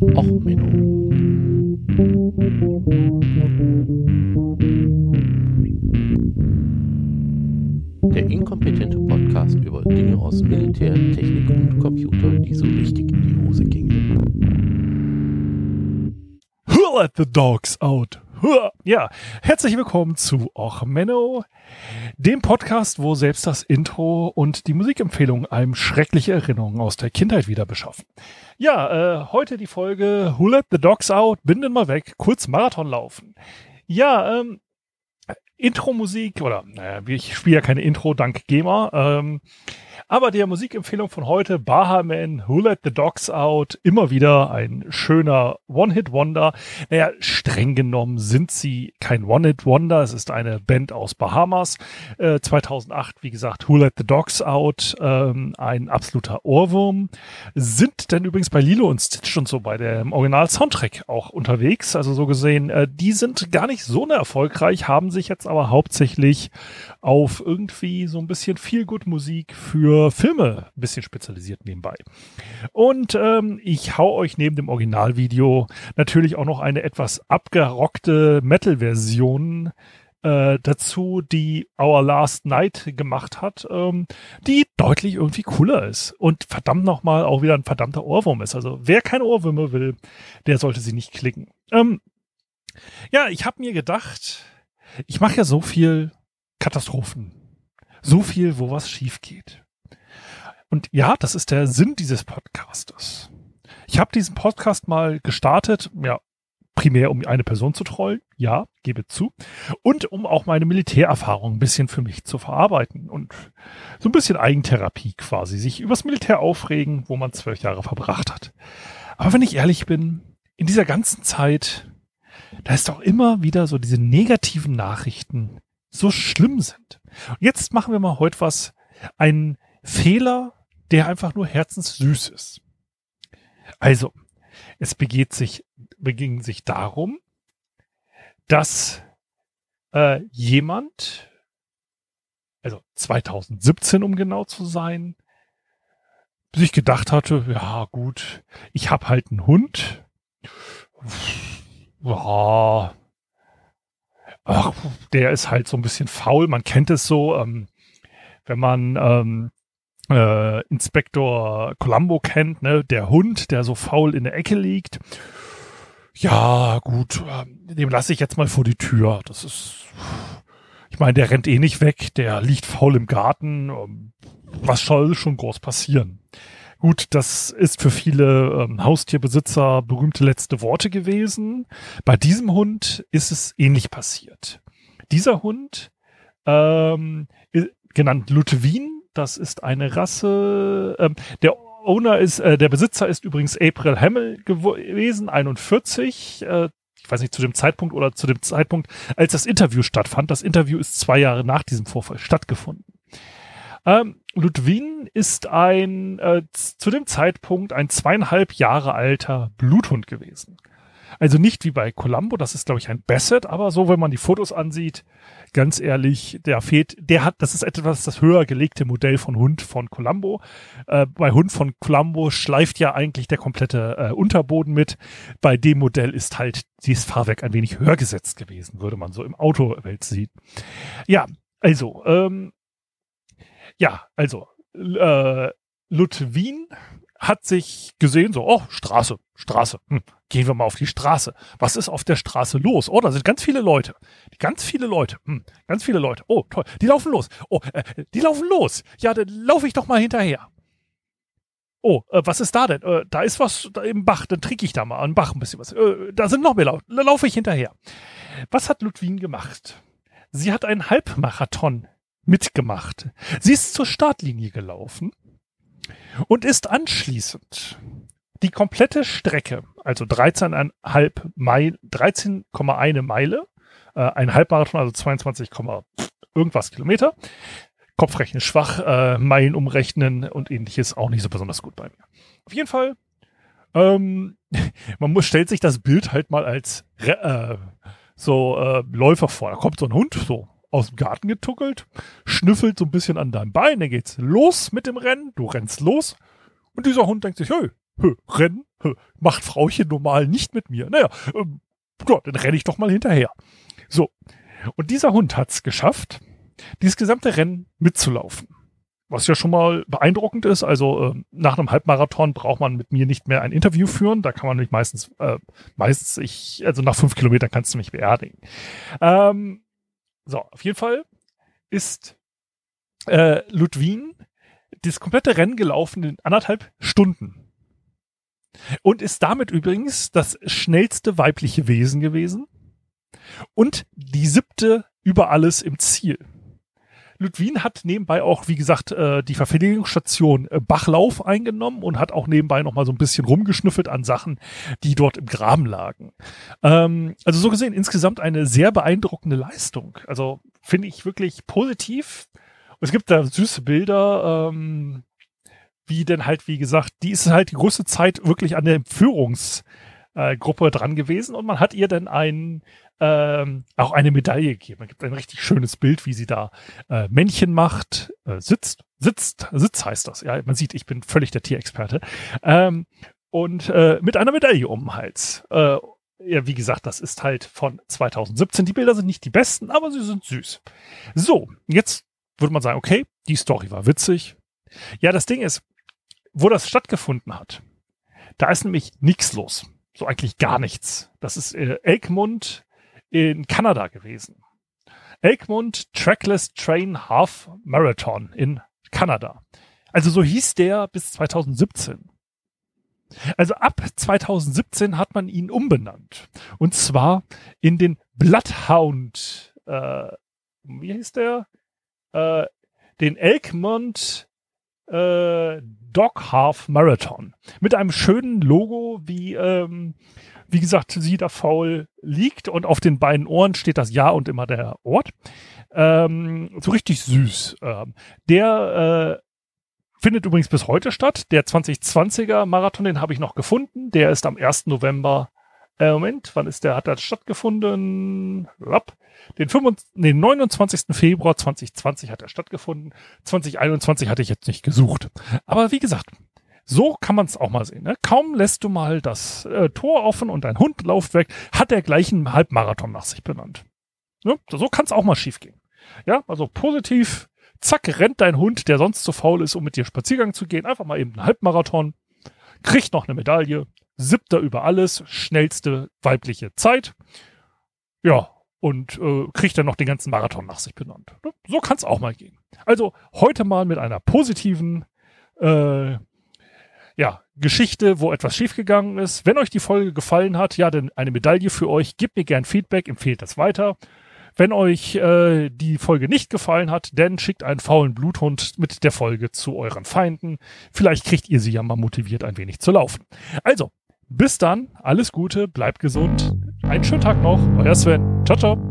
Och, Menno. Der inkompetente Podcast über Dinge aus Militär, Technik und Computer, die so richtig in die Hose gingen. Who let the dogs out? Ja, herzlich willkommen zu Och Menno, dem Podcast, wo selbst das Intro und die Musikempfehlung einem schreckliche Erinnerungen aus der Kindheit wieder beschaffen. Ja, äh, heute die Folge Who let the dogs out? Binden mal weg, kurz Marathon laufen. Ja, ähm, Intro-Musik oder naja, ich spiele ja keine Intro dank GEMA. Ähm, aber der Musikempfehlung von heute, Baha Man, Who Let the Dogs Out, immer wieder ein schöner One-Hit-Wonder. Naja, streng genommen sind sie kein One-Hit-Wonder. Es ist eine Band aus Bahamas. Äh, 2008, wie gesagt, Who Let the Dogs Out, ähm, ein absoluter Ohrwurm. Sind denn übrigens bei Lilo und Stitch und so bei dem Original-Soundtrack auch unterwegs. Also so gesehen, äh, die sind gar nicht so erfolgreich, haben sich jetzt aber hauptsächlich auf irgendwie so ein bisschen viel gut Musik für Filme ein bisschen spezialisiert nebenbei. Und ähm, ich hau euch neben dem Originalvideo natürlich auch noch eine etwas abgerockte Metal-Version äh, dazu, die Our Last Night gemacht hat, ähm, die deutlich irgendwie cooler ist und verdammt nochmal auch wieder ein verdammter Ohrwurm ist. Also wer keine Ohrwürmer will, der sollte sie nicht klicken. Ähm, ja, ich habe mir gedacht, ich mache ja so viel Katastrophen. So viel, wo was schief geht. Und ja, das ist der Sinn dieses Podcastes. Ich habe diesen Podcast mal gestartet, ja, primär um eine Person zu trollen, ja, gebe zu, und um auch meine Militärerfahrung ein bisschen für mich zu verarbeiten und so ein bisschen Eigentherapie quasi, sich übers Militär aufregen, wo man zwölf Jahre verbracht hat. Aber wenn ich ehrlich bin, in dieser ganzen Zeit, da ist doch immer wieder so diese negativen Nachrichten so schlimm sind. Und jetzt machen wir mal heute was, einen Fehler, der einfach nur herzenssüß ist. Also, es begeht sich, beging sich darum, dass äh, jemand, also 2017 um genau zu sein, sich gedacht hatte, ja gut, ich habe halt einen Hund. Ja, ach, der ist halt so ein bisschen faul. Man kennt es so, ähm, wenn man ähm, äh, Inspektor Columbo kennt, ne, der Hund, der so faul in der Ecke liegt. Ja, gut, äh, dem lasse ich jetzt mal vor die Tür. Das ist, ich meine, der rennt eh nicht weg, der liegt faul im Garten. Ähm, was soll schon groß passieren? Gut, das ist für viele ähm, Haustierbesitzer berühmte letzte Worte gewesen. Bei diesem Hund ist es ähnlich passiert. Dieser Hund, ähm, genannt Ludwin, das ist eine Rasse. Ähm, der Owner ist, äh, der Besitzer ist übrigens April Hamill gewesen, 41. Äh, ich weiß nicht, zu dem Zeitpunkt oder zu dem Zeitpunkt, als das Interview stattfand. Das Interview ist zwei Jahre nach diesem Vorfall stattgefunden. Ähm, Ludwin ist ein äh, zu dem Zeitpunkt ein zweieinhalb Jahre alter Bluthund gewesen. Also nicht wie bei Columbo, das ist glaube ich ein Basset, aber so, wenn man die Fotos ansieht, ganz ehrlich, der fehlt, der hat, das ist etwas das höher gelegte Modell von Hund von Columbo. Äh, bei Hund von Columbo schleift ja eigentlich der komplette äh, Unterboden mit. Bei dem Modell ist halt dieses Fahrwerk ein wenig höher gesetzt gewesen, würde man so im Autowelt sehen. Ja, also, ähm, ja, also, äh, Ludwin hat sich gesehen, so, oh, Straße, Straße, hm, gehen wir mal auf die Straße. Was ist auf der Straße los? Oh, da sind ganz viele Leute. Ganz viele Leute, hm, ganz viele Leute. Oh, toll, die laufen los. Oh, äh, die laufen los. Ja, dann laufe ich doch mal hinterher. Oh, äh, was ist da denn? Äh, da ist was da im Bach, dann trinke ich da mal an Bach ein bisschen was. Äh, da sind noch mehr Leute. Da laufe ich hinterher. Was hat Ludwin gemacht? Sie hat einen Halbmarathon mitgemacht. Sie ist zur Startlinie gelaufen und ist anschließend die komplette Strecke, also 13,5 Meile, 13,1 Meile, äh, ein Halbmarathon, also 22, irgendwas Kilometer, Kopfrechnen schwach, äh, Meilen umrechnen und ähnliches auch nicht so besonders gut bei mir. Auf jeden Fall, ähm, man muss, stellt sich das Bild halt mal als äh, so äh, Läufer vor. Da kommt so ein Hund, so aus dem Garten getuckelt, schnüffelt so ein bisschen an deinem Bein, dann geht's los mit dem Rennen, du rennst los und dieser Hund denkt sich, hey, hö, Rennen, macht Frauchen normal nicht mit mir. Naja, ähm, ja, dann renne ich doch mal hinterher. So. Und dieser Hund hat es geschafft, dieses gesamte Rennen mitzulaufen. Was ja schon mal beeindruckend ist. Also äh, nach einem Halbmarathon braucht man mit mir nicht mehr ein Interview führen. Da kann man mich meistens, äh, meistens ich, also nach fünf Kilometern kannst du mich beerdigen. Ähm, so, auf jeden Fall ist äh, Ludwin das komplette Rennen gelaufen in anderthalb Stunden. Und ist damit übrigens das schnellste weibliche Wesen gewesen und die siebte über alles im Ziel. Ludwin hat nebenbei auch, wie gesagt, äh, die Verpflegungsstation äh, Bachlauf eingenommen und hat auch nebenbei noch mal so ein bisschen rumgeschnüffelt an Sachen, die dort im Graben lagen. Ähm, also so gesehen insgesamt eine sehr beeindruckende Leistung. Also finde ich wirklich positiv. Es gibt da süße Bilder, ähm, wie denn halt, wie gesagt, die ist halt die größte Zeit wirklich an der Führungsgruppe äh, dran gewesen und man hat ihr dann ein, ähm, auch eine Medaille gegeben. Man gibt ein richtig schönes Bild, wie sie da äh, Männchen macht, äh, sitzt, sitzt, Sitz heißt das. Ja, man sieht, ich bin völlig der Tierexperte. Ähm, und äh, mit einer Medaille um den Hals. Äh, ja, wie gesagt, das ist halt von 2017. Die Bilder sind nicht die besten, aber sie sind süß. So, jetzt würde man sagen, okay, die Story war witzig. Ja, das Ding ist, wo das stattgefunden hat, da ist nämlich nichts los. So eigentlich gar nichts. Das ist äh, Elkmund in Kanada gewesen. Elkmund Trackless Train Half Marathon in Kanada. Also so hieß der bis 2017. Also ab 2017 hat man ihn umbenannt. Und zwar in den Bloodhound, äh, wie hieß der? Äh, den Elkmont äh, Dog Half Marathon. Mit einem schönen Logo, wie, ähm, wie gesagt, sie da faul liegt und auf den beiden Ohren steht das Ja und immer der Ort. Ähm, so richtig süß. Ähm, der äh, findet übrigens bis heute statt. Der 2020er Marathon, den habe ich noch gefunden. Der ist am 1. November. Äh, Moment, wann ist der? Hat das stattgefunden? Rapp. Den, 25, nee, 29. Februar 2020 hat er stattgefunden. 2021 hatte ich jetzt nicht gesucht. Aber wie gesagt, so kann man es auch mal sehen. Ne? Kaum lässt du mal das äh, Tor offen und dein Hund läuft weg, hat er gleich einen Halbmarathon nach sich benannt. Ne? So kann es auch mal schiefgehen. Ja, also positiv, zack, rennt dein Hund, der sonst zu faul ist, um mit dir Spaziergang zu gehen, einfach mal eben einen Halbmarathon, kriegt noch eine Medaille, siebter über alles, schnellste weibliche Zeit. Ja, und äh, kriegt dann noch den ganzen Marathon nach sich benannt. Ne? So kann es auch mal gehen. Also heute mal mit einer positiven äh, ja, Geschichte, wo etwas schiefgegangen ist. Wenn euch die Folge gefallen hat, ja, dann eine Medaille für euch. Gebt mir gern Feedback, empfehlt das weiter. Wenn euch äh, die Folge nicht gefallen hat, dann schickt einen faulen Bluthund mit der Folge zu euren Feinden. Vielleicht kriegt ihr sie ja mal motiviert, ein wenig zu laufen. Also, bis dann, alles Gute, bleibt gesund. Einen schönen Tag noch, euer Sven. Ciao, ciao.